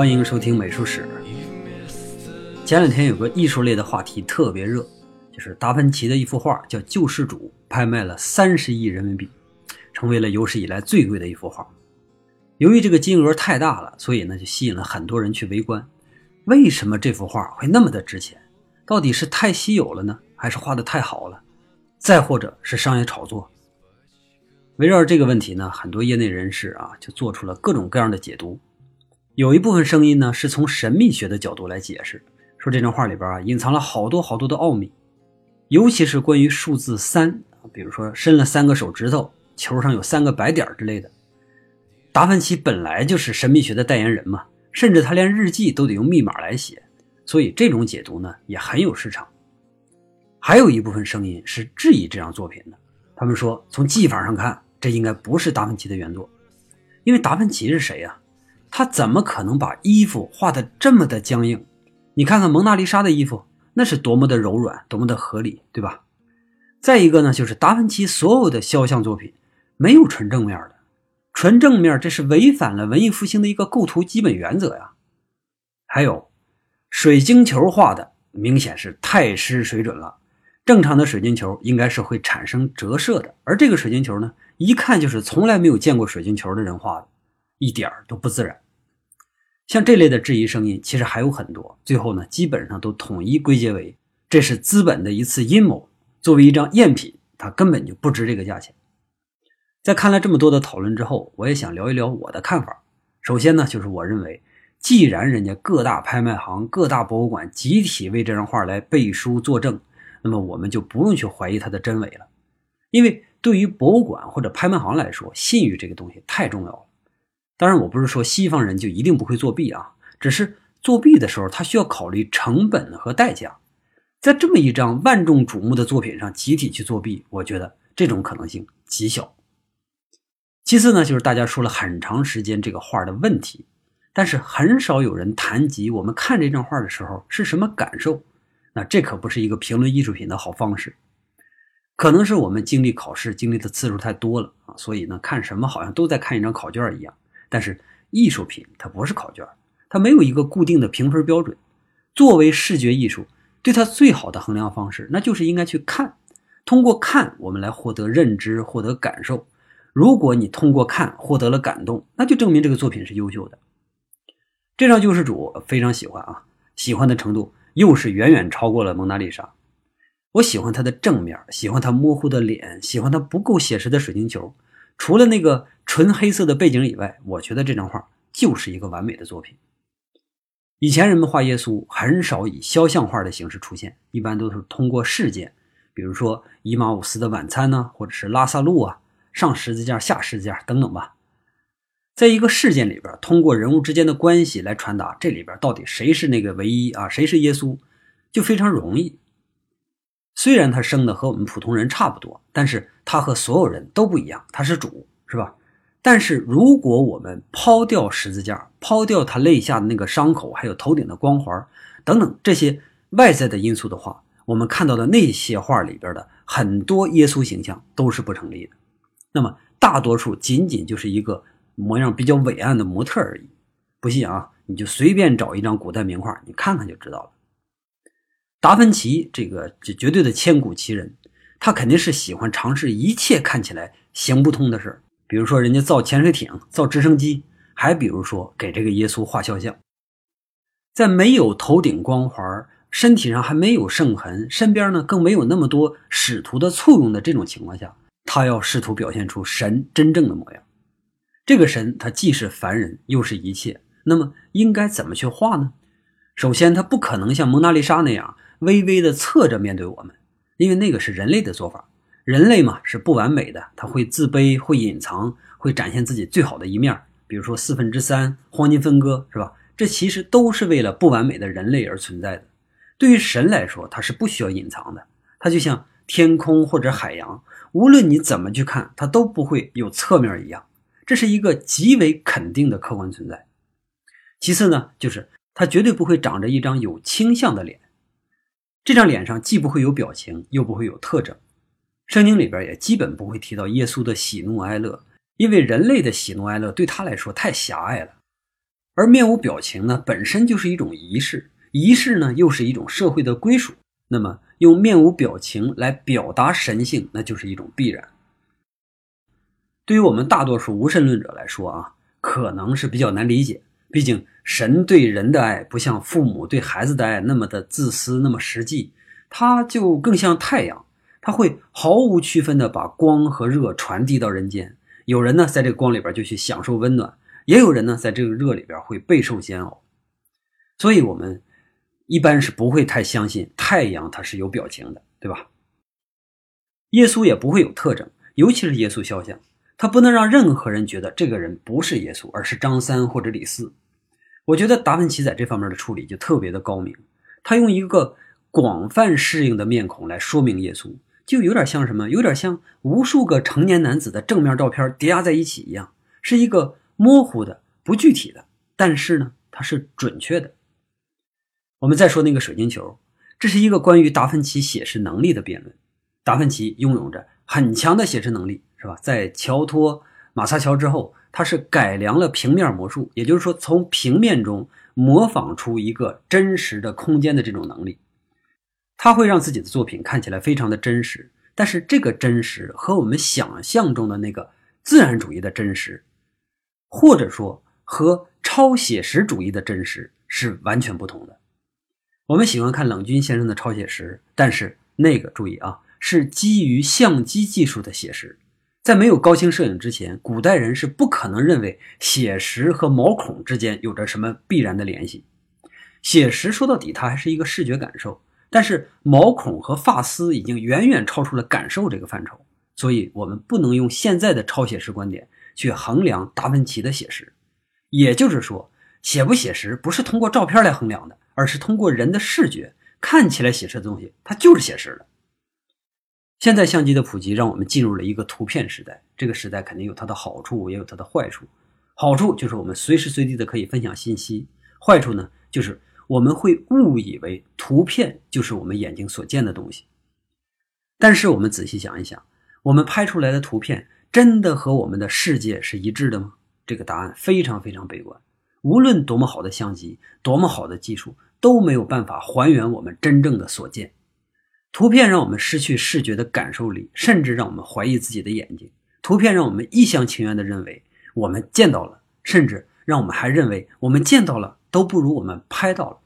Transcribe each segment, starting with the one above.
欢迎收听美术史。前两天有个艺术类的话题特别热，就是达芬奇的一幅画叫《救世主》，拍卖了三十亿人民币，成为了有史以来最贵的一幅画。由于这个金额太大了，所以呢就吸引了很多人去围观。为什么这幅画会那么的值钱？到底是太稀有了呢，还是画的太好了？再或者是商业炒作？围绕这个问题呢，很多业内人士啊就做出了各种各样的解读。有一部分声音呢，是从神秘学的角度来解释，说这张画里边啊隐藏了好多好多的奥秘，尤其是关于数字三，比如说伸了三个手指头，球上有三个白点之类的。达芬奇本来就是神秘学的代言人嘛，甚至他连日记都得用密码来写，所以这种解读呢也很有市场。还有一部分声音是质疑这张作品的，他们说从技法上看，这应该不是达芬奇的原作，因为达芬奇是谁呀？他怎么可能把衣服画的这么的僵硬？你看看蒙娜丽莎的衣服，那是多么的柔软，多么的合理，对吧？再一个呢，就是达芬奇所有的肖像作品没有纯正面的，纯正面这是违反了文艺复兴的一个构图基本原则呀。还有，水晶球画的明显是太失水准了。正常的水晶球应该是会产生折射的，而这个水晶球呢，一看就是从来没有见过水晶球的人画的。一点都不自然。像这类的质疑声音，其实还有很多。最后呢，基本上都统一归结为这是资本的一次阴谋。作为一张赝品，它根本就不值这个价钱。在看了这么多的讨论之后，我也想聊一聊我的看法。首先呢，就是我认为，既然人家各大拍卖行、各大博物馆集体为这张画来背书作证，那么我们就不用去怀疑它的真伪了。因为对于博物馆或者拍卖行来说，信誉这个东西太重要了。当然，我不是说西方人就一定不会作弊啊，只是作弊的时候他需要考虑成本和代价。在这么一张万众瞩目的作品上集体去作弊，我觉得这种可能性极小。其次呢，就是大家说了很长时间这个画的问题，但是很少有人谈及我们看这张画的时候是什么感受。那这可不是一个评论艺术品的好方式。可能是我们经历考试经历的次数太多了啊，所以呢，看什么好像都在看一张考卷一样。但是艺术品它不是考卷，它没有一个固定的评分标准。作为视觉艺术，对它最好的衡量方式，那就是应该去看。通过看，我们来获得认知，获得感受。如果你通过看获得了感动，那就证明这个作品是优秀的。这张救世主非常喜欢啊，喜欢的程度又是远远超过了蒙娜丽莎。我喜欢它的正面，喜欢它模糊的脸，喜欢它不够写实的水晶球。除了那个纯黑色的背景以外，我觉得这张画就是一个完美的作品。以前人们画耶稣很少以肖像画的形式出现，一般都是通过事件，比如说伊马乌斯的晚餐呢，或者是拉萨路啊上十字架、下十字架等等吧。在一个事件里边，通过人物之间的关系来传达这里边到底谁是那个唯一啊，谁是耶稣，就非常容易。虽然他生的和我们普通人差不多，但是他和所有人都不一样，他是主，是吧？但是如果我们抛掉十字架，抛掉他肋下的那个伤口，还有头顶的光环等等这些外在的因素的话，我们看到的那些画里边的很多耶稣形象都是不成立的。那么大多数仅仅就是一个模样比较伟岸的模特而已。不信啊，你就随便找一张古代名画，你看看就知道了。达芬奇这个这绝对的千古奇人，他肯定是喜欢尝试一切看起来行不通的事比如说人家造潜水艇、造直升机，还比如说给这个耶稣画肖像，在没有头顶光环、身体上还没有圣痕、身边呢更没有那么多使徒的簇拥的这种情况下，他要试图表现出神真正的模样。这个神他既是凡人，又是一切，那么应该怎么去画呢？首先，他不可能像蒙娜丽莎那样。微微的侧着面对我们，因为那个是人类的做法。人类嘛是不完美的，他会自卑，会隐藏，会展现自己最好的一面。比如说四分之三黄金分割，是吧？这其实都是为了不完美的人类而存在的。对于神来说，他是不需要隐藏的。他就像天空或者海洋，无论你怎么去看，它都不会有侧面一样。这是一个极为肯定的客观存在。其次呢，就是他绝对不会长着一张有倾向的脸。这张脸上既不会有表情，又不会有特征。圣经里边也基本不会提到耶稣的喜怒哀乐，因为人类的喜怒哀乐对他来说太狭隘了。而面无表情呢，本身就是一种仪式，仪式呢又是一种社会的归属。那么，用面无表情来表达神性，那就是一种必然。对于我们大多数无神论者来说啊，可能是比较难理解。毕竟，神对人的爱不像父母对孩子的爱那么的自私，那么实际，它就更像太阳，它会毫无区分的把光和热传递到人间。有人呢，在这个光里边就去享受温暖，也有人呢，在这个热里边会备受煎熬。所以，我们一般是不会太相信太阳它是有表情的，对吧？耶稣也不会有特征，尤其是耶稣肖像。他不能让任何人觉得这个人不是耶稣，而是张三或者李四。我觉得达芬奇在这方面的处理就特别的高明。他用一个广泛适应的面孔来说明耶稣，就有点像什么？有点像无数个成年男子的正面照片叠压在一起一样，是一个模糊的、不具体的，但是呢，它是准确的。我们再说那个水晶球，这是一个关于达芬奇写实能力的辩论。达芬奇拥有着很强的写实能力。是吧？在乔托、马萨乔之后，他是改良了平面魔术，也就是说，从平面中模仿出一个真实的空间的这种能力。他会让自己的作品看起来非常的真实，但是这个真实和我们想象中的那个自然主义的真实，或者说和超写实主义的真实是完全不同的。我们喜欢看冷军先生的超写实，但是那个注意啊，是基于相机技术的写实。在没有高清摄影之前，古代人是不可能认为写实和毛孔之间有着什么必然的联系。写实说到底，它还是一个视觉感受，但是毛孔和发丝已经远远超出了感受这个范畴，所以我们不能用现在的超写实观点去衡量达芬奇的写实。也就是说，写不写实不是通过照片来衡量的，而是通过人的视觉看起来写实的东西，它就是写实的。现在相机的普及，让我们进入了一个图片时代。这个时代肯定有它的好处，也有它的坏处。好处就是我们随时随地的可以分享信息；坏处呢，就是我们会误以为图片就是我们眼睛所见的东西。但是我们仔细想一想，我们拍出来的图片真的和我们的世界是一致的吗？这个答案非常非常悲观。无论多么好的相机，多么好的技术，都没有办法还原我们真正的所见。图片让我们失去视觉的感受力，甚至让我们怀疑自己的眼睛。图片让我们一厢情愿地认为我们见到了，甚至让我们还认为我们见到了都不如我们拍到了。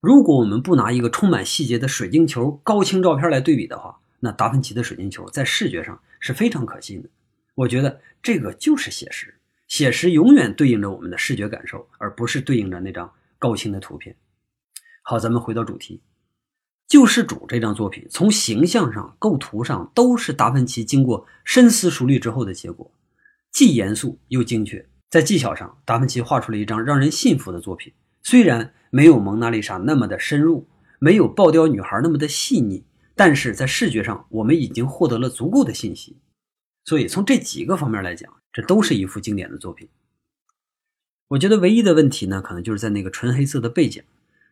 如果我们不拿一个充满细节的水晶球高清照片来对比的话，那达芬奇的水晶球在视觉上是非常可信的。我觉得这个就是写实，写实永远对应着我们的视觉感受，而不是对应着那张高清的图片。好，咱们回到主题。救世主这张作品，从形象上、构图上都是达芬奇经过深思熟虑之后的结果，既严肃又精确。在技巧上，达芬奇画出了一张让人信服的作品。虽然没有蒙娜丽莎那么的深入，没有爆雕女孩那么的细腻，但是在视觉上，我们已经获得了足够的信息。所以，从这几个方面来讲，这都是一幅经典的作品。我觉得唯一的问题呢，可能就是在那个纯黑色的背景。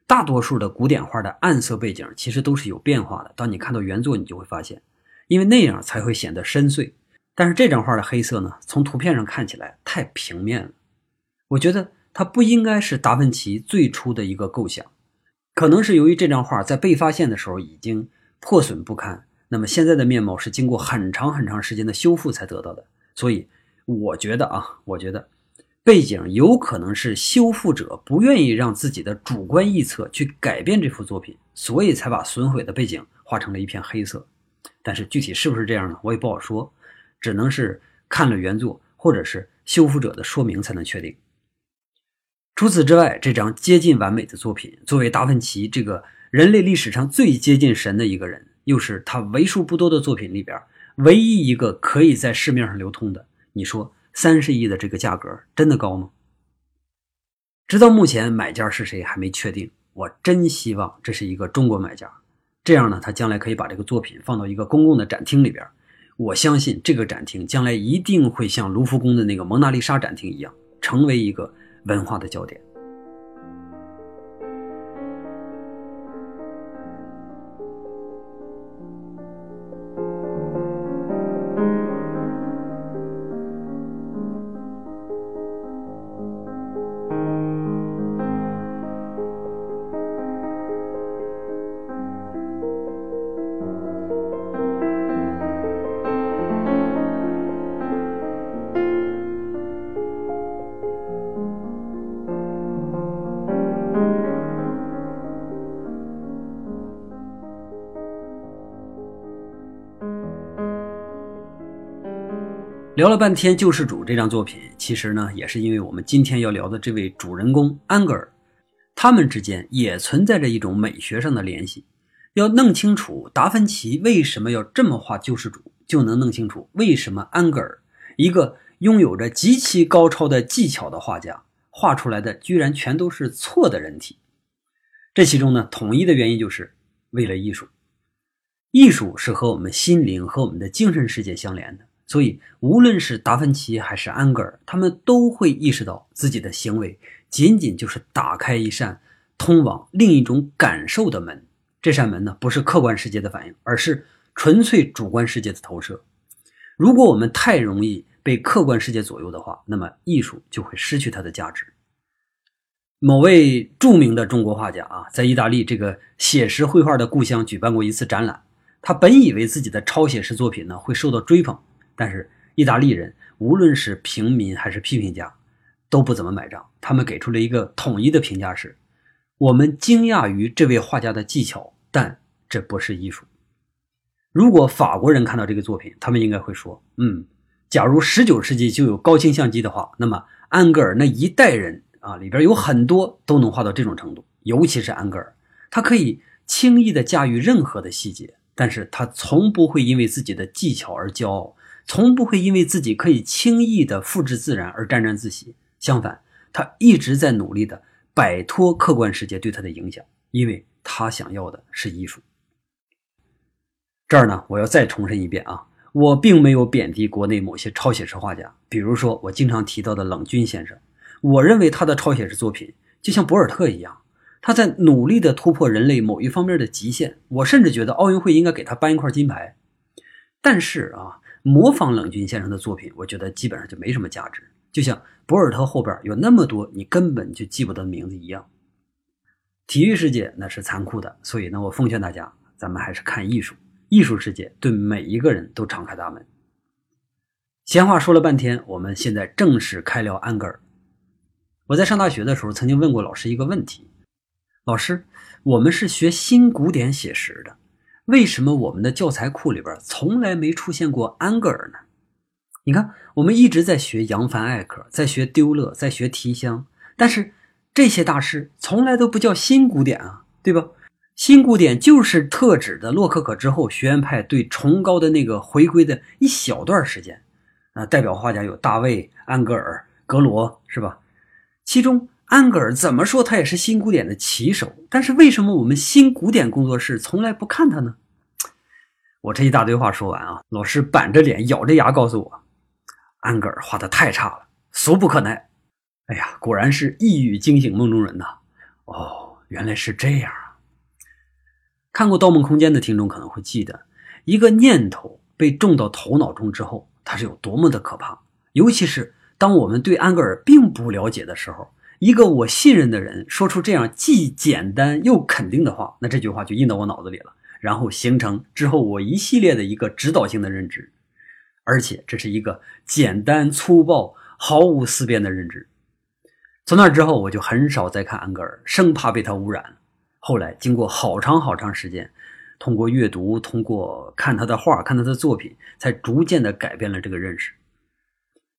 大多数的古典画的暗色背景其实都是有变化的。当你看到原作，你就会发现，因为那样才会显得深邃。但是这张画的黑色呢，从图片上看起来太平面了。我觉得它不应该是达芬奇最初的一个构想，可能是由于这张画在被发现的时候已经破损不堪，那么现在的面貌是经过很长很长时间的修复才得到的。所以我觉得啊，我觉得。背景有可能是修复者不愿意让自己的主观臆测去改变这幅作品，所以才把损毁的背景画成了一片黑色。但是具体是不是这样呢？我也不好说，只能是看了原作或者是修复者的说明才能确定。除此之外，这张接近完美的作品，作为达芬奇这个人类历史上最接近神的一个人，又是他为数不多的作品里边唯一一个可以在市面上流通的，你说？三十亿的这个价格真的高吗？直到目前，买家是谁还没确定。我真希望这是一个中国买家，这样呢，他将来可以把这个作品放到一个公共的展厅里边。我相信这个展厅将来一定会像卢浮宫的那个蒙娜丽莎展厅一样，成为一个文化的焦点。聊了半天《救世主》这张作品，其实呢，也是因为我们今天要聊的这位主人公安格尔，他们之间也存在着一种美学上的联系。要弄清楚达芬奇为什么要这么画《救世主》，就能弄清楚为什么安格尔，一个拥有着极其高超的技巧的画家，画出来的居然全都是错的人体。这其中呢，统一的原因就是为了艺术。艺术是和我们心灵和我们的精神世界相连的。所以，无论是达芬奇还是安格尔，他们都会意识到自己的行为仅仅就是打开一扇通往另一种感受的门。这扇门呢，不是客观世界的反应，而是纯粹主观世界的投射。如果我们太容易被客观世界左右的话，那么艺术就会失去它的价值。某位著名的中国画家啊，在意大利这个写实绘画的故乡举办过一次展览，他本以为自己的超写实作品呢会受到追捧。但是意大利人无论是平民还是批评家，都不怎么买账。他们给出了一个统一的评价是：我们惊讶于这位画家的技巧，但这不是艺术。如果法国人看到这个作品，他们应该会说：嗯，假如19世纪就有高清相机的话，那么安格尔那一代人啊，里边有很多都能画到这种程度。尤其是安格尔，他可以轻易地驾驭任何的细节，但是他从不会因为自己的技巧而骄傲。从不会因为自己可以轻易的复制自然而沾沾自喜，相反，他一直在努力的摆脱客观世界对他的影响，因为他想要的是艺术。这儿呢，我要再重申一遍啊，我并没有贬低国内某些超写实画家，比如说我经常提到的冷军先生，我认为他的超写实作品就像博尔特一样，他在努力的突破人类某一方面的极限，我甚至觉得奥运会应该给他颁一块金牌。但是啊。模仿冷军先生的作品，我觉得基本上就没什么价值，就像博尔特后边有那么多你根本就记不得名字一样。体育世界那是残酷的，所以呢，我奉劝大家，咱们还是看艺术。艺术世界对每一个人都敞开大门。闲话说了半天，我们现在正式开聊安格尔。我在上大学的时候曾经问过老师一个问题：老师，我们是学新古典写实的。为什么我们的教材库里边从来没出现过安格尔呢？你看，我们一直在学扬凡艾克，在学丢勒，在学提香，但是这些大师从来都不叫新古典啊，对吧？新古典就是特指的洛可可之后学院派对崇高的那个回归的一小段时间啊。代表画家有大卫、安格尔、格罗，是吧？其中。安格尔怎么说，他也是新古典的旗手。但是为什么我们新古典工作室从来不看他呢？我这一大堆话说完啊，老师板着脸咬着牙告诉我，安格尔画的太差了，俗不可耐。哎呀，果然是一语惊醒梦中人呐！哦，原来是这样啊！看过《盗梦空间》的听众可能会记得，一个念头被种到头脑中之后，它是有多么的可怕。尤其是当我们对安格尔并不了解的时候。一个我信任的人说出这样既简单又肯定的话，那这句话就印到我脑子里了，然后形成之后我一系列的一个指导性的认知，而且这是一个简单粗暴、毫无思辨的认知。从那之后，我就很少再看安格尔，生怕被他污染。后来经过好长好长时间，通过阅读，通过看他的画，看他的作品，才逐渐的改变了这个认识。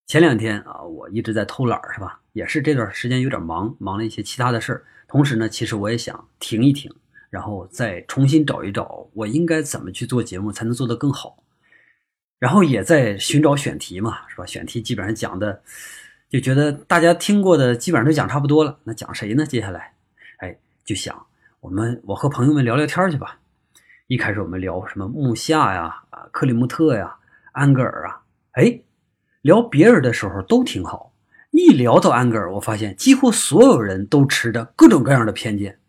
前两天啊，我一直在偷懒是吧？也是这段时间有点忙，忙了一些其他的事儿。同时呢，其实我也想停一停，然后再重新找一找我应该怎么去做节目才能做得更好。然后也在寻找选题嘛，是吧？选题基本上讲的，就觉得大家听过的基本上都讲差不多了。那讲谁呢？接下来，哎，就想我们我和朋友们聊聊天去吧。一开始我们聊什么木下呀、啊克里木特呀、安格尔啊，哎。聊别人的时候都挺好，一聊到安格尔，我发现几乎所有人都持着各种各样的偏见。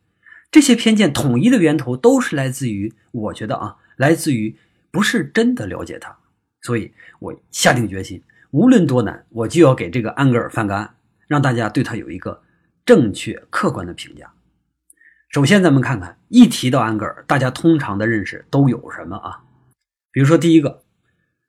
这些偏见统一的源头都是来自于，我觉得啊，来自于不是真的了解他。所以我下定决心，无论多难，我就要给这个安格尔翻个案，让大家对他有一个正确客观的评价。首先，咱们看看一提到安格尔，大家通常的认识都有什么啊？比如说第一个。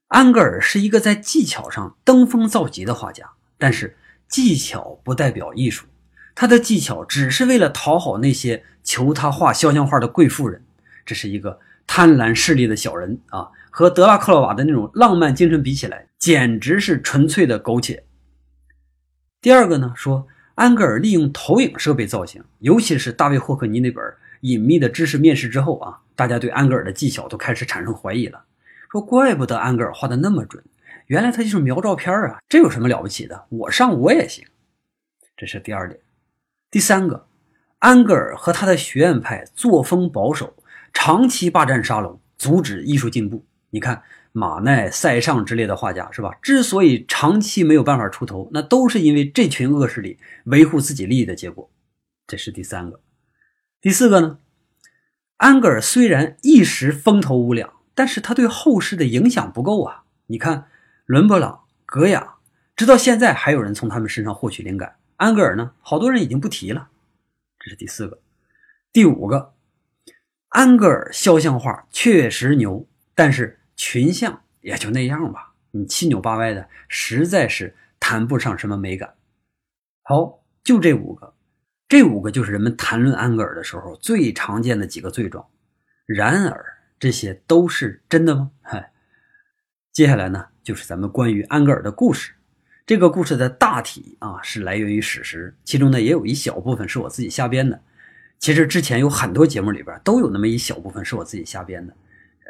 安格尔是一个在技巧上登峰造极的画家，但是技巧不代表艺术，他的技巧只是为了讨好那些求他画肖像画的贵妇人，这是一个贪婪势利的小人啊！和德拉克洛瓦的那种浪漫精神比起来，简直是纯粹的苟且。第二个呢，说安格尔利用投影设备造型，尤其是大卫霍克尼那本《隐秘的知识面试》之后啊，大家对安格尔的技巧都开始产生怀疑了。说怪不得安格尔画的那么准，原来他就是描照片啊，这有什么了不起的？我上我也行。这是第二点。第三个，安格尔和他的学院派作风保守，长期霸占沙龙，阻止艺术进步。你看。马奈、塞尚之类的画家是吧？之所以长期没有办法出头，那都是因为这群恶势力维护自己利益的结果。这是第三个。第四个呢？安格尔虽然一时风头无两，但是他对后世的影响不够啊。你看，伦勃朗、格雅，直到现在还有人从他们身上获取灵感。安格尔呢，好多人已经不提了。这是第四个。第五个，安格尔肖像画确实牛，但是。群像也就那样吧，你七扭八歪的，实在是谈不上什么美感。好，就这五个，这五个就是人们谈论安格尔的时候最常见的几个罪状。然而，这些都是真的吗？嗨，接下来呢，就是咱们关于安格尔的故事。这个故事的大体啊，是来源于史实，其中呢，也有一小部分是我自己瞎编的。其实之前有很多节目里边都有那么一小部分是我自己瞎编的。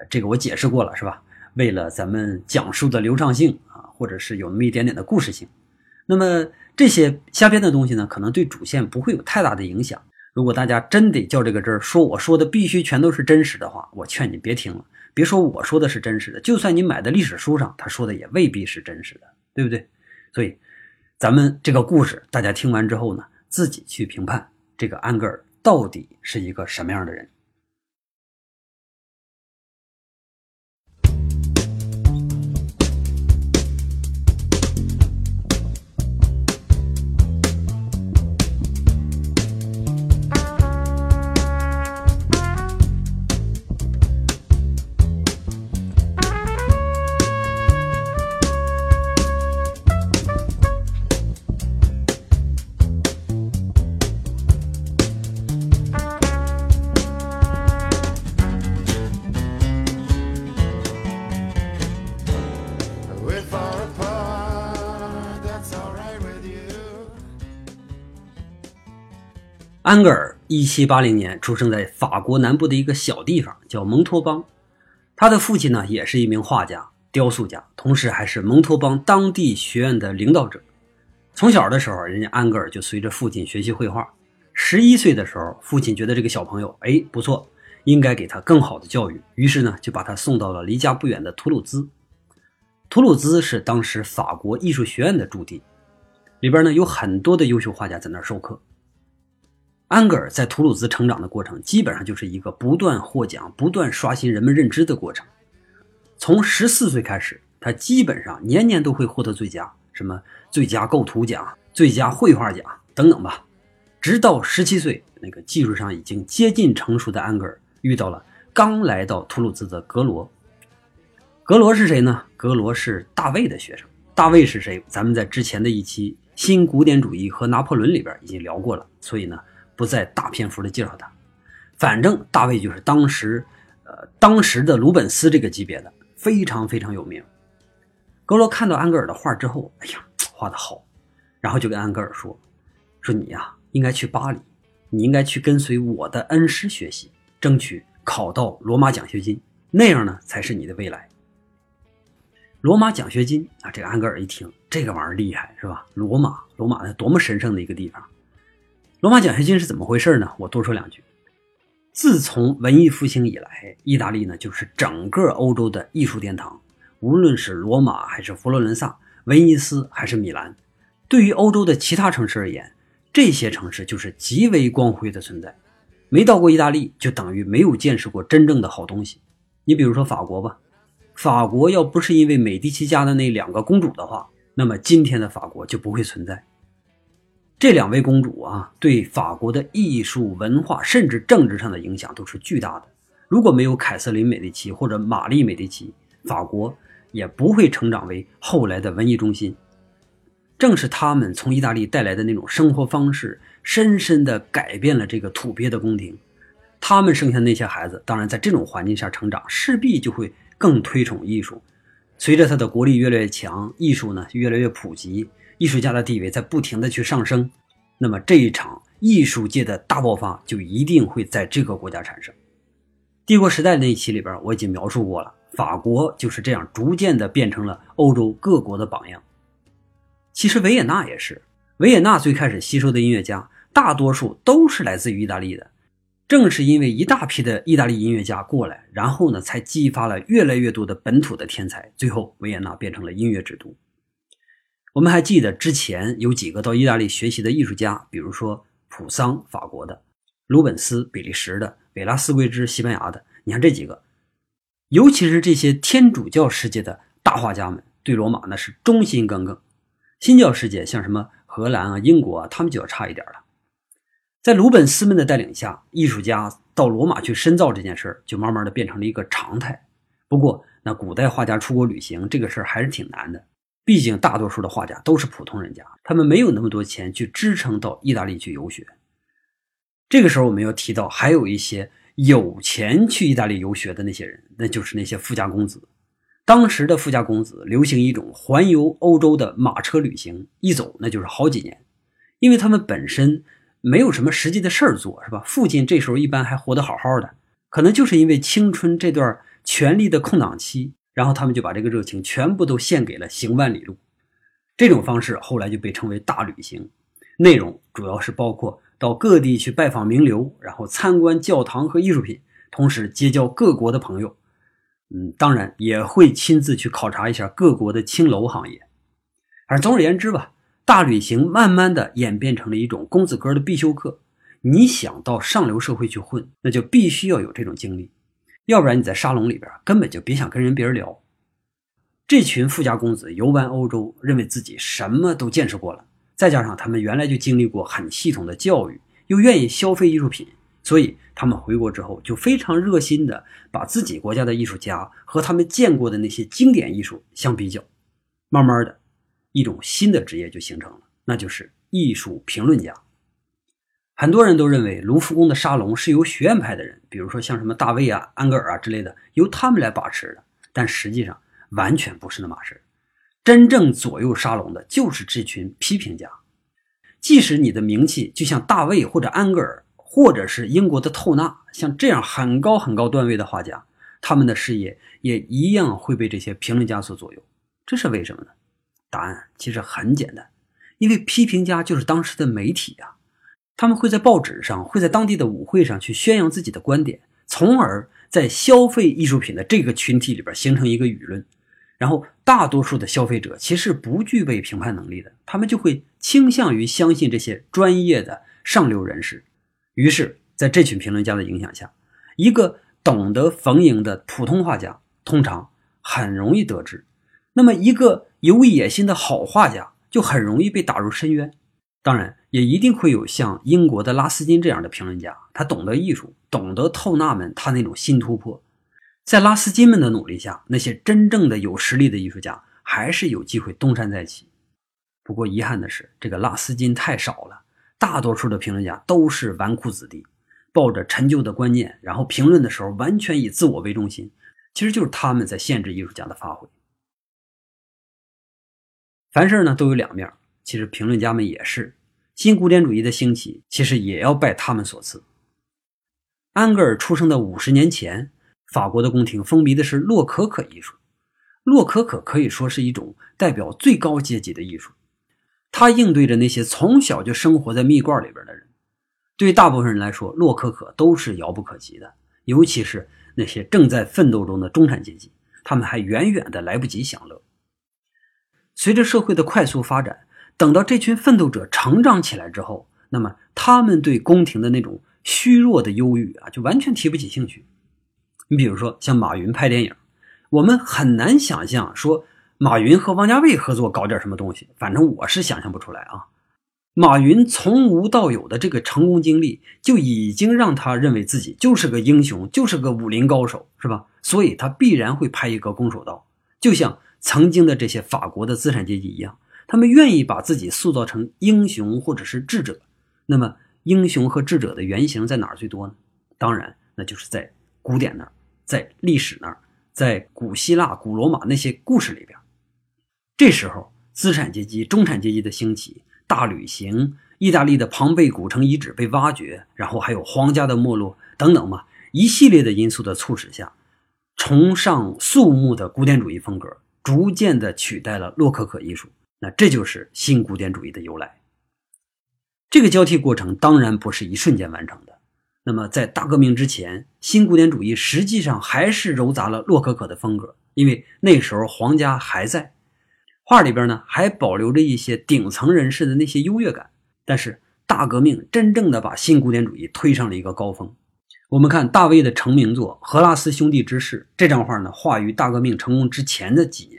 这个我解释过了，是吧？为了咱们讲述的流畅性啊，或者是有那么一点点的故事性，那么这些瞎编的东西呢，可能对主线不会有太大的影响。如果大家真得较这个真儿，说我说的必须全都是真实的话，我劝你别听了。别说我说的是真实的，就算你买的历史书上他说的也未必是真实的，对不对？所以，咱们这个故事，大家听完之后呢，自己去评判这个安格尔到底是一个什么样的人。安格尔一七八零年出生在法国南部的一个小地方，叫蒙托邦。他的父亲呢，也是一名画家、雕塑家，同时还是蒙托邦当地学院的领导者。从小的时候，人家安格尔就随着父亲学习绘画。十一岁的时候，父亲觉得这个小朋友哎不错，应该给他更好的教育，于是呢，就把他送到了离家不远的图鲁兹。图鲁兹是当时法国艺术学院的驻地，里边呢有很多的优秀画家在那儿授课。安格尔在图鲁兹成长的过程，基本上就是一个不断获奖、不断刷新人们认知的过程。从十四岁开始，他基本上年年都会获得最佳，什么最佳构图奖、最佳绘画奖等等吧。直到十七岁，那个技术上已经接近成熟的安格尔遇到了刚来到图鲁兹的格罗。格罗是谁呢？格罗是大卫的学生。大卫是谁？咱们在之前的一期《新古典主义和拿破仑》里边已经聊过了，所以呢。不再大篇幅的介绍他，反正大卫就是当时，呃，当时的鲁本斯这个级别的，非常非常有名。格罗看到安格尔的画之后，哎呀，画的好，然后就跟安格尔说：“说你呀，应该去巴黎，你应该去跟随我的恩师学习，争取考到罗马奖学金，那样呢才是你的未来。”罗马奖学金啊，这个安格尔一听，这个玩意儿厉害是吧？罗马，罗马那多么神圣的一个地方。罗马奖学金是怎么回事呢？我多说两句。自从文艺复兴以来，意大利呢就是整个欧洲的艺术殿堂。无论是罗马还是佛罗伦萨、威尼斯还是米兰，对于欧洲的其他城市而言，这些城市就是极为光辉的存在。没到过意大利，就等于没有见识过真正的好东西。你比如说法国吧，法国要不是因为美第奇家的那两个公主的话，那么今天的法国就不会存在。这两位公主啊，对法国的艺术文化甚至政治上的影响都是巨大的。如果没有凯瑟琳·美第奇或者玛丽·美第奇，法国也不会成长为后来的文艺中心。正是他们从意大利带来的那种生活方式，深深地改变了这个土鳖的宫廷。他们生下那些孩子，当然在这种环境下成长，势必就会更推崇艺术。随着他的国力越来越强，艺术呢越来越普及，艺术家的地位在不停的去上升，那么这一场艺术界的大爆发就一定会在这个国家产生。帝国时代那一期里边我已经描述过了，法国就是这样逐渐的变成了欧洲各国的榜样。其实维也纳也是，维也纳最开始吸收的音乐家大多数都是来自于意大利的。正是因为一大批的意大利音乐家过来，然后呢，才激发了越来越多的本土的天才，最后维也纳变成了音乐之都。我们还记得之前有几个到意大利学习的艺术家，比如说普桑（法国的）、鲁本斯（比利时的）、韦拉斯圭兹（西班牙的）。你看这几个，尤其是这些天主教世界的大画家们，对罗马那是忠心耿耿。新教世界像什么荷兰啊、英国啊，他们就要差一点了。在鲁本斯们的带领下，艺术家到罗马去深造这件事儿，就慢慢的变成了一个常态。不过，那古代画家出国旅行这个事儿还是挺难的，毕竟大多数的画家都是普通人家，他们没有那么多钱去支撑到意大利去游学。这个时候，我们要提到还有一些有钱去意大利游学的那些人，那就是那些富家公子。当时的富家公子流行一种环游欧洲的马车旅行，一走那就是好几年，因为他们本身。没有什么实际的事儿做，是吧？父亲这时候一般还活得好好的，可能就是因为青春这段权力的空档期，然后他们就把这个热情全部都献给了行万里路。这种方式后来就被称为大旅行，内容主要是包括到各地去拜访名流，然后参观教堂和艺术品，同时结交各国的朋友。嗯，当然也会亲自去考察一下各国的青楼行业。反正总而言之吧。大旅行慢慢的演变成了一种公子哥的必修课。你想到上流社会去混，那就必须要有这种经历，要不然你在沙龙里边根本就别想跟人别人聊。这群富家公子游玩欧洲，认为自己什么都见识过了，再加上他们原来就经历过很系统的教育，又愿意消费艺术品，所以他们回国之后就非常热心的把自己国家的艺术家和他们见过的那些经典艺术相比较，慢慢的。一种新的职业就形成了，那就是艺术评论家。很多人都认为卢浮宫的沙龙是由学院派的人，比如说像什么大卫啊、安格尔啊之类的，由他们来把持的。但实际上完全不是那码事真正左右沙龙的就是这群批评家。即使你的名气就像大卫或者安格尔，或者是英国的透纳，像这样很高很高段位的画家，他们的事业也一样会被这些评论家所左右。这是为什么呢？答案其实很简单，因为批评家就是当时的媒体呀，他们会在报纸上，会在当地的舞会上去宣扬自己的观点，从而在消费艺术品的这个群体里边形成一个舆论。然后，大多数的消费者其实不具备评判能力的，他们就会倾向于相信这些专业的上流人士。于是，在这群评论家的影响下，一个懂得逢迎的普通画家通常很容易得志。那么，一个有野心的好画家就很容易被打入深渊。当然，也一定会有像英国的拉斯金这样的评论家，他懂得艺术，懂得透纳们他那种新突破。在拉斯金们的努力下，那些真正的有实力的艺术家还是有机会东山再起。不过，遗憾的是，这个拉斯金太少了。大多数的评论家都是纨绔子弟，抱着陈旧的观念，然后评论的时候完全以自我为中心，其实就是他们在限制艺术家的发挥。凡事呢都有两面，其实评论家们也是。新古典主义的兴起，其实也要拜他们所赐。安格尔出生的五十年前，法国的宫廷风靡的是洛可可艺术。洛可可可以说是一种代表最高阶级的艺术，它应对着那些从小就生活在蜜罐里边的人。对大部分人来说，洛可可都是遥不可及的，尤其是那些正在奋斗中的中产阶级，他们还远远的来不及享乐。随着社会的快速发展，等到这群奋斗者成长起来之后，那么他们对宫廷的那种虚弱的忧郁啊，就完全提不起兴趣。你比如说，像马云拍电影，我们很难想象说马云和王家卫合作搞点什么东西，反正我是想象不出来啊。马云从无到有的这个成功经历，就已经让他认为自己就是个英雄，就是个武林高手，是吧？所以他必然会拍一个攻守道，就像。曾经的这些法国的资产阶级一样，他们愿意把自己塑造成英雄或者是智者。那么，英雄和智者的原型在哪儿最多呢？当然，那就是在古典那儿，在历史那儿，在古希腊、古罗马那些故事里边。这时候，资产阶级、中产阶级的兴起，大旅行，意大利的庞贝古城遗址被挖掘，然后还有皇家的没落等等嘛，一系列的因素的促使下，崇尚肃穆的古典主义风格逐渐的取代了洛可可艺术。那这就是新古典主义的由来。这个交替过程当然不是一瞬间完成的。那么，在大革命之前，新古典主义实际上还是糅杂了洛可可的风格，因为那时候皇家还在，画里边呢还保留着一些顶层人士的那些优越感。但是，大革命真正的把新古典主义推上了一个高峰。我们看大卫的成名作《荷拉斯兄弟之事》这张画呢，画于大革命成功之前的几年。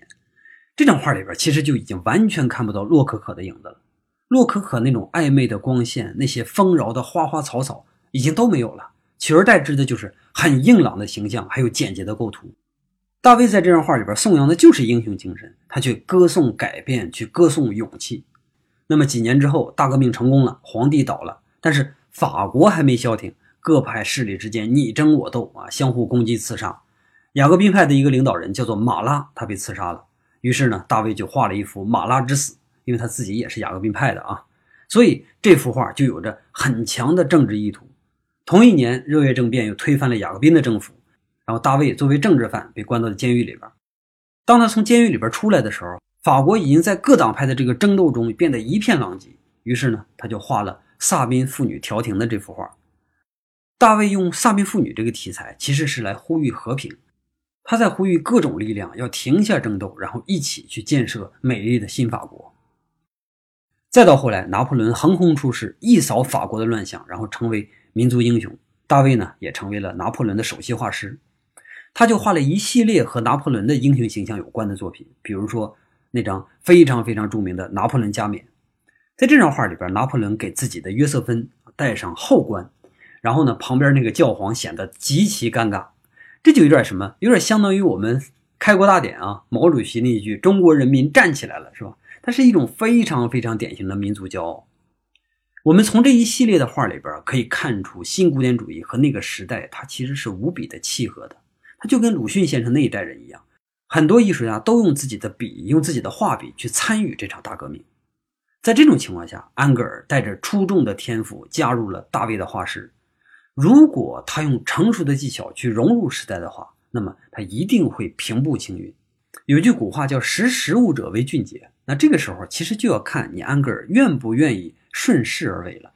这张画里边其实就已经完全看不到洛可可的影子了，洛可可那种暧昧的光线，那些丰饶的花花草草。已经都没有了，取而代之的就是很硬朗的形象，还有简洁的构图。大卫在这张画里边颂扬的就是英雄精神，他去歌颂改变，去歌颂勇气。那么几年之后，大革命成功了，皇帝倒了，但是法国还没消停，各派势力之间你争我斗啊，相互攻击刺杀。雅各宾派的一个领导人叫做马拉，他被刺杀了。于是呢，大卫就画了一幅马拉之死，因为他自己也是雅各宾派的啊，所以这幅画就有着很强的政治意图。同一年，热月政变又推翻了雅各宾的政府，然后大卫作为政治犯被关到了监狱里边。当他从监狱里边出来的时候，法国已经在各党派的这个争斗中变得一片狼藉。于是呢，他就画了萨宾妇女调停的这幅画。大卫用萨宾妇女这个题材，其实是来呼吁和平，他在呼吁各种力量要停下争斗，然后一起去建设美丽的新法国。再到后来，拿破仑横空出世，一扫法国的乱象，然后成为。民族英雄大卫呢，也成为了拿破仑的首席画师。他就画了一系列和拿破仑的英雄形象有关的作品，比如说那张非常非常著名的《拿破仑加冕》。在这张画里边，拿破仑给自己的约瑟芬戴上后冠，然后呢，旁边那个教皇显得极其尴尬。这就有点什么，有点相当于我们开国大典啊，毛主席那一句“中国人民站起来了”，是吧？它是一种非常非常典型的民族骄傲。我们从这一系列的画里边可以看出，新古典主义和那个时代它其实是无比的契合的。它就跟鲁迅先生那一代人一样，很多艺术家都用自己的笔，用自己的画笔去参与这场大革命。在这种情况下，安格尔带着出众的天赋加入了大卫的画室。如果他用成熟的技巧去融入时代的话，那么他一定会平步青云。有句古话叫“识时务者为俊杰”，那这个时候其实就要看你安格尔愿不愿意。顺势而为了，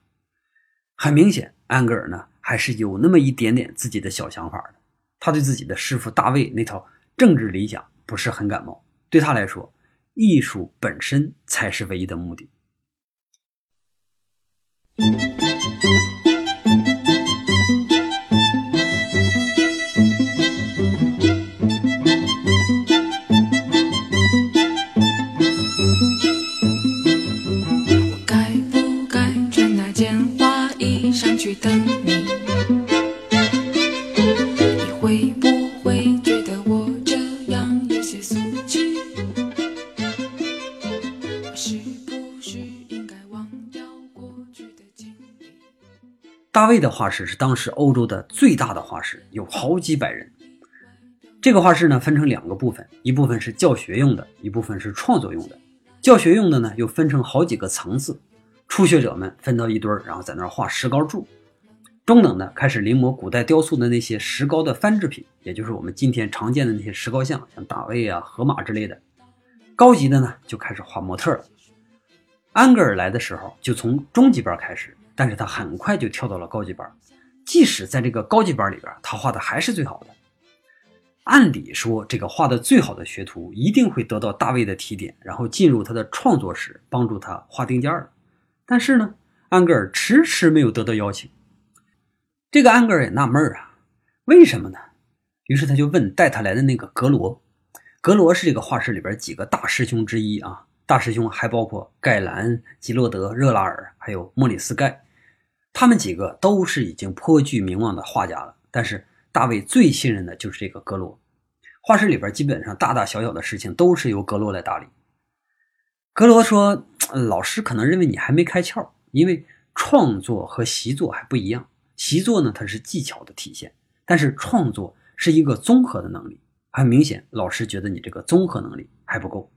很明显，安格尔呢还是有那么一点点自己的小想法的。他对自己的师傅大卫那套政治理想不是很感冒。对他来说，艺术本身才是唯一的目的。大卫的画室是当时欧洲的最大的画室，有好几百人。这个画室呢分成两个部分，一部分是教学用的，一部分是创作用的。教学用的呢又分成好几个层次，初学者们分到一堆儿，然后在那儿画石膏柱；中等的开始临摹古代雕塑的那些石膏的翻制品，也就是我们今天常见的那些石膏像，像大卫啊、河马之类的；高级的呢就开始画模特了。安格尔来的时候就从中级班开始。但是他很快就跳到了高级班，即使在这个高级班里边，他画的还是最好的。按理说，这个画的最好的学徒一定会得到大卫的提点，然后进入他的创作室，帮助他画定件儿。但是呢，安格尔迟迟没有得到邀请。这个安格尔也纳闷啊，为什么呢？于是他就问带他来的那个格罗。格罗是这个画室里边几个大师兄之一啊。大师兄还包括盖兰、吉洛德、热拉尔，还有莫里斯盖，他们几个都是已经颇具名望的画家了。但是大卫最信任的就是这个格罗。画室里边基本上大大小小的事情都是由格罗来打理。格罗说：“老师可能认为你还没开窍，因为创作和习作还不一样。习作呢，它是技巧的体现，但是创作是一个综合的能力。很明显，老师觉得你这个综合能力还不够。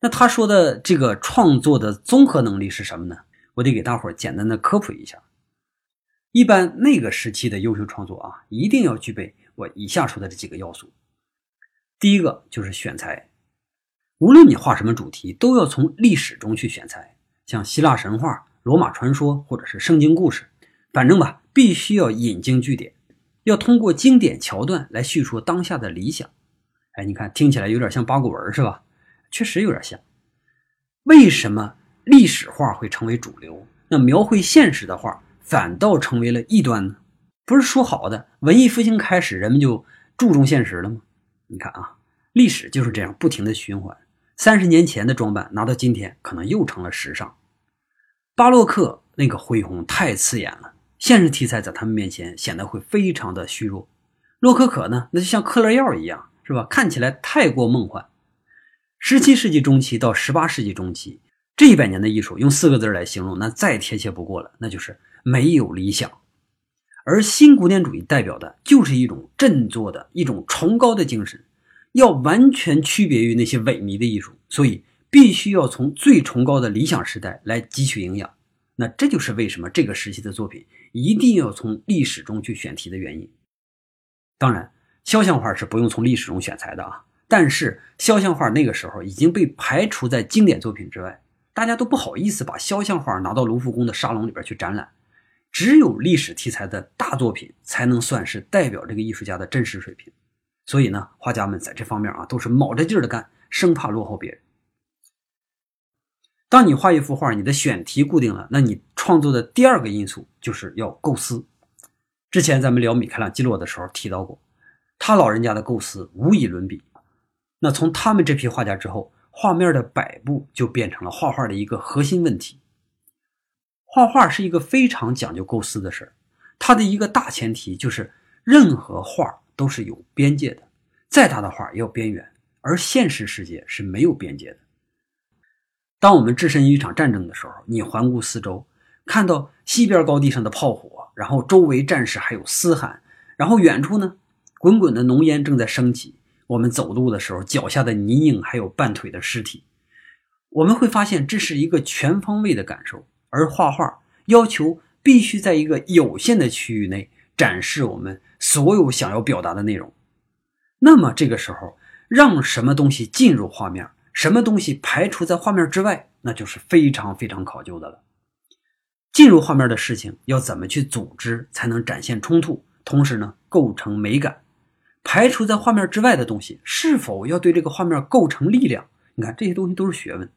那他说的这个创作的综合能力是什么呢？我得给大伙儿简单的科普一下。一般那个时期的优秀创作啊，一定要具备我以下说的这几个要素。第一个就是选材，无论你画什么主题，都要从历史中去选材，像希腊神话、罗马传说或者是圣经故事，反正吧，必须要引经据典，要通过经典桥段来叙述当下的理想。哎，你看，听起来有点像八股文是吧？确实有点像。为什么历史画会成为主流？那描绘现实的画反倒成为了异端呢？不是说好的文艺复兴开始，人们就注重现实了吗？你看啊，历史就是这样不停的循环。三十年前的装扮拿到今天，可能又成了时尚。巴洛克那个恢宏太刺眼了，现实题材在他们面前显得会非常的虚弱。洛可可呢，那就像嗑了药一样，是吧？看起来太过梦幻。十七世纪中期到十八世纪中期，这一百年的艺术用四个字来形容，那再贴切不过了，那就是没有理想。而新古典主义代表的就是一种振作的一种崇高的精神，要完全区别于那些萎靡的艺术，所以必须要从最崇高的理想时代来汲取营养。那这就是为什么这个时期的作品一定要从历史中去选题的原因。当然，肖像画是不用从历史中选材的啊。但是肖像画那个时候已经被排除在经典作品之外，大家都不好意思把肖像画拿到卢浮宫的沙龙里边去展览。只有历史题材的大作品才能算是代表这个艺术家的真实水平。所以呢，画家们在这方面啊都是卯着劲儿的干，生怕落后别人。当你画一幅画，你的选题固定了，那你创作的第二个因素就是要构思。之前咱们聊米开朗基罗的时候提到过，他老人家的构思无以伦比。那从他们这批画家之后，画面的摆布就变成了画画的一个核心问题。画画是一个非常讲究构思的事，它的一个大前提就是任何画都是有边界的，再大的画也有边缘，而现实世界是没有边界的。当我们置身于一场战争的时候，你环顾四周，看到西边高地上的炮火，然后周围战士还有嘶喊，然后远处呢，滚滚的浓烟正在升起。我们走路的时候，脚下的泥泞还有半腿的尸体，我们会发现这是一个全方位的感受。而画画要求必须在一个有限的区域内展示我们所有想要表达的内容。那么这个时候，让什么东西进入画面，什么东西排除在画面之外，那就是非常非常考究的了。进入画面的事情要怎么去组织，才能展现冲突，同时呢，构成美感？排除在画面之外的东西，是否要对这个画面构成力量？你看这些东西都是学问。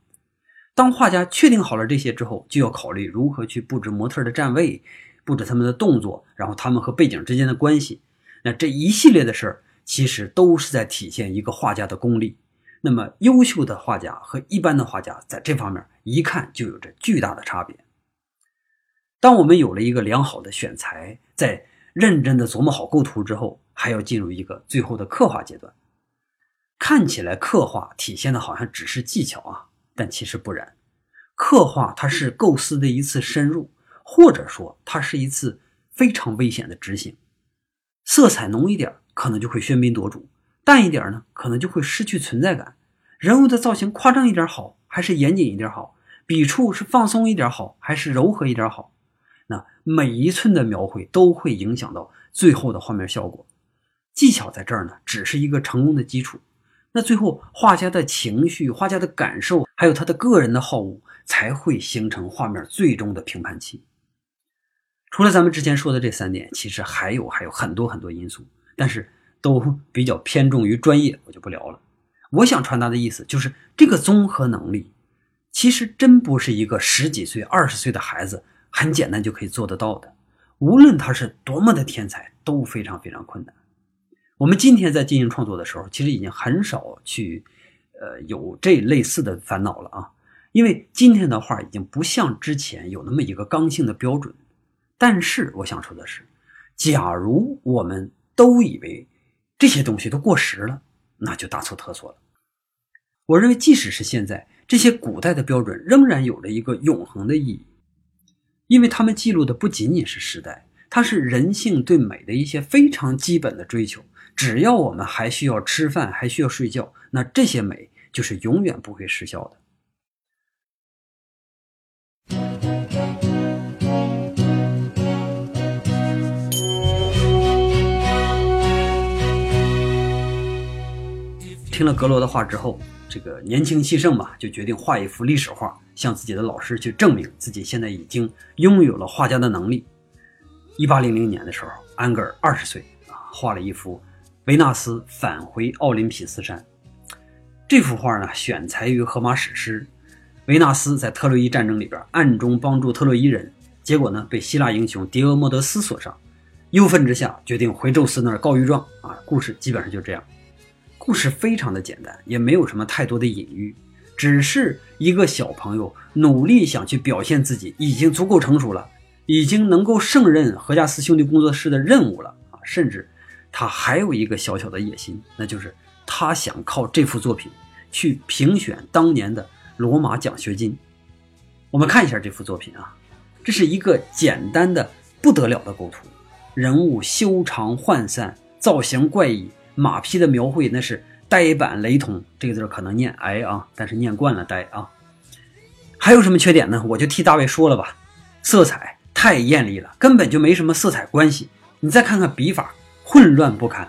当画家确定好了这些之后，就要考虑如何去布置模特的站位，布置他们的动作，然后他们和背景之间的关系。那这一系列的事儿，其实都是在体现一个画家的功力。那么，优秀的画家和一般的画家在这方面一看就有着巨大的差别。当我们有了一个良好的选材，在认真的琢磨好构图之后，还要进入一个最后的刻画阶段。看起来刻画体现的好像只是技巧啊，但其实不然。刻画它是构思的一次深入，或者说它是一次非常危险的执行。色彩浓一点，可能就会喧宾夺主；淡一点呢，可能就会失去存在感。人物的造型夸张一点好，还是严谨一点好？笔触是放松一点好，还是柔和一点好？那每一寸的描绘都会影响到最后的画面效果。技巧在这儿呢，只是一个成功的基础。那最后，画家的情绪、画家的感受，还有他的个人的好恶，才会形成画面最终的评判器。除了咱们之前说的这三点，其实还有还有很多很多因素，但是都比较偏重于专业，我就不聊了。我想传达的意思就是，这个综合能力，其实真不是一个十几岁、二十岁的孩子很简单就可以做得到的。无论他是多么的天才，都非常非常困难。我们今天在进行创作的时候，其实已经很少去，呃，有这类似的烦恼了啊。因为今天的画已经不像之前有那么一个刚性的标准。但是我想说的是，假如我们都以为这些东西都过时了，那就大错特错了。我认为，即使是现在，这些古代的标准仍然有着一个永恒的意义，因为他们记录的不仅仅是时代，它是人性对美的一些非常基本的追求。只要我们还需要吃饭，还需要睡觉，那这些美就是永远不会失效的。听了格罗的话之后，这个年轻气盛嘛，就决定画一幅历史画，向自己的老师去证明自己现在已经拥有了画家的能力。一八零零年的时候，安格尔二十岁啊，画了一幅维纳斯返回奥林匹斯山。这幅画呢，选材于荷马史诗，维纳斯在特洛伊战争里边暗中帮助特洛伊人，结果呢被希腊英雄狄俄莫德斯所伤，忧愤之下决定回宙斯那儿告御状啊。故事基本上就这样。故事非常的简单，也没有什么太多的隐喻，只是一个小朋友努力想去表现自己已经足够成熟了，已经能够胜任何加斯兄弟工作室的任务了啊！甚至他还有一个小小的野心，那就是他想靠这幅作品去评选当年的罗马奖学金。我们看一下这幅作品啊，这是一个简单的不得了的构图，人物修长涣散，造型怪异。马匹的描绘那是呆板雷同，这个字可能念哎啊，但是念惯了呆啊。还有什么缺点呢？我就替大卫说了吧。色彩太艳丽了，根本就没什么色彩关系。你再看看笔法，混乱不堪，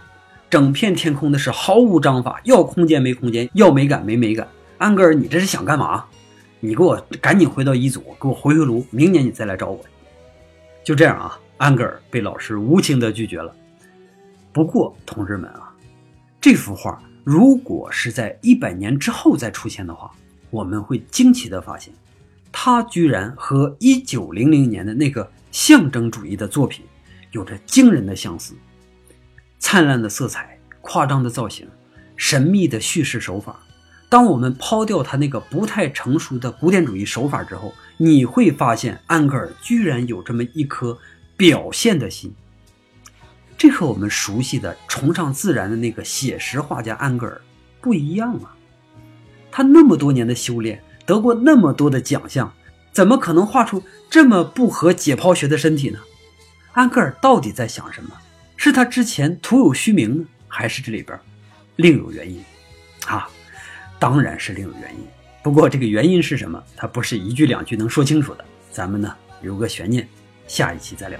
整片天空的是毫无章法，要空间没空间，要美感没美感。安格尔，你这是想干嘛？你给我赶紧回到一组，给我回回炉，明年你再来找我。就这样啊，安格尔被老师无情的拒绝了。不过，同志们啊。这幅画如果是在一百年之后再出现的话，我们会惊奇地发现，它居然和一九零零年的那个象征主义的作品有着惊人的相似。灿烂的色彩、夸张的造型、神秘的叙事手法，当我们抛掉他那个不太成熟的古典主义手法之后，你会发现安格尔居然有这么一颗表现的心。这和我们熟悉的崇尚自然的那个写实画家安格尔不一样啊！他那么多年的修炼，得过那么多的奖项，怎么可能画出这么不合解剖学的身体呢？安格尔到底在想什么？是他之前徒有虚名呢，还是这里边另有原因？啊，当然是另有原因。不过这个原因是什么，他不是一句两句能说清楚的。咱们呢留个悬念，下一期再聊。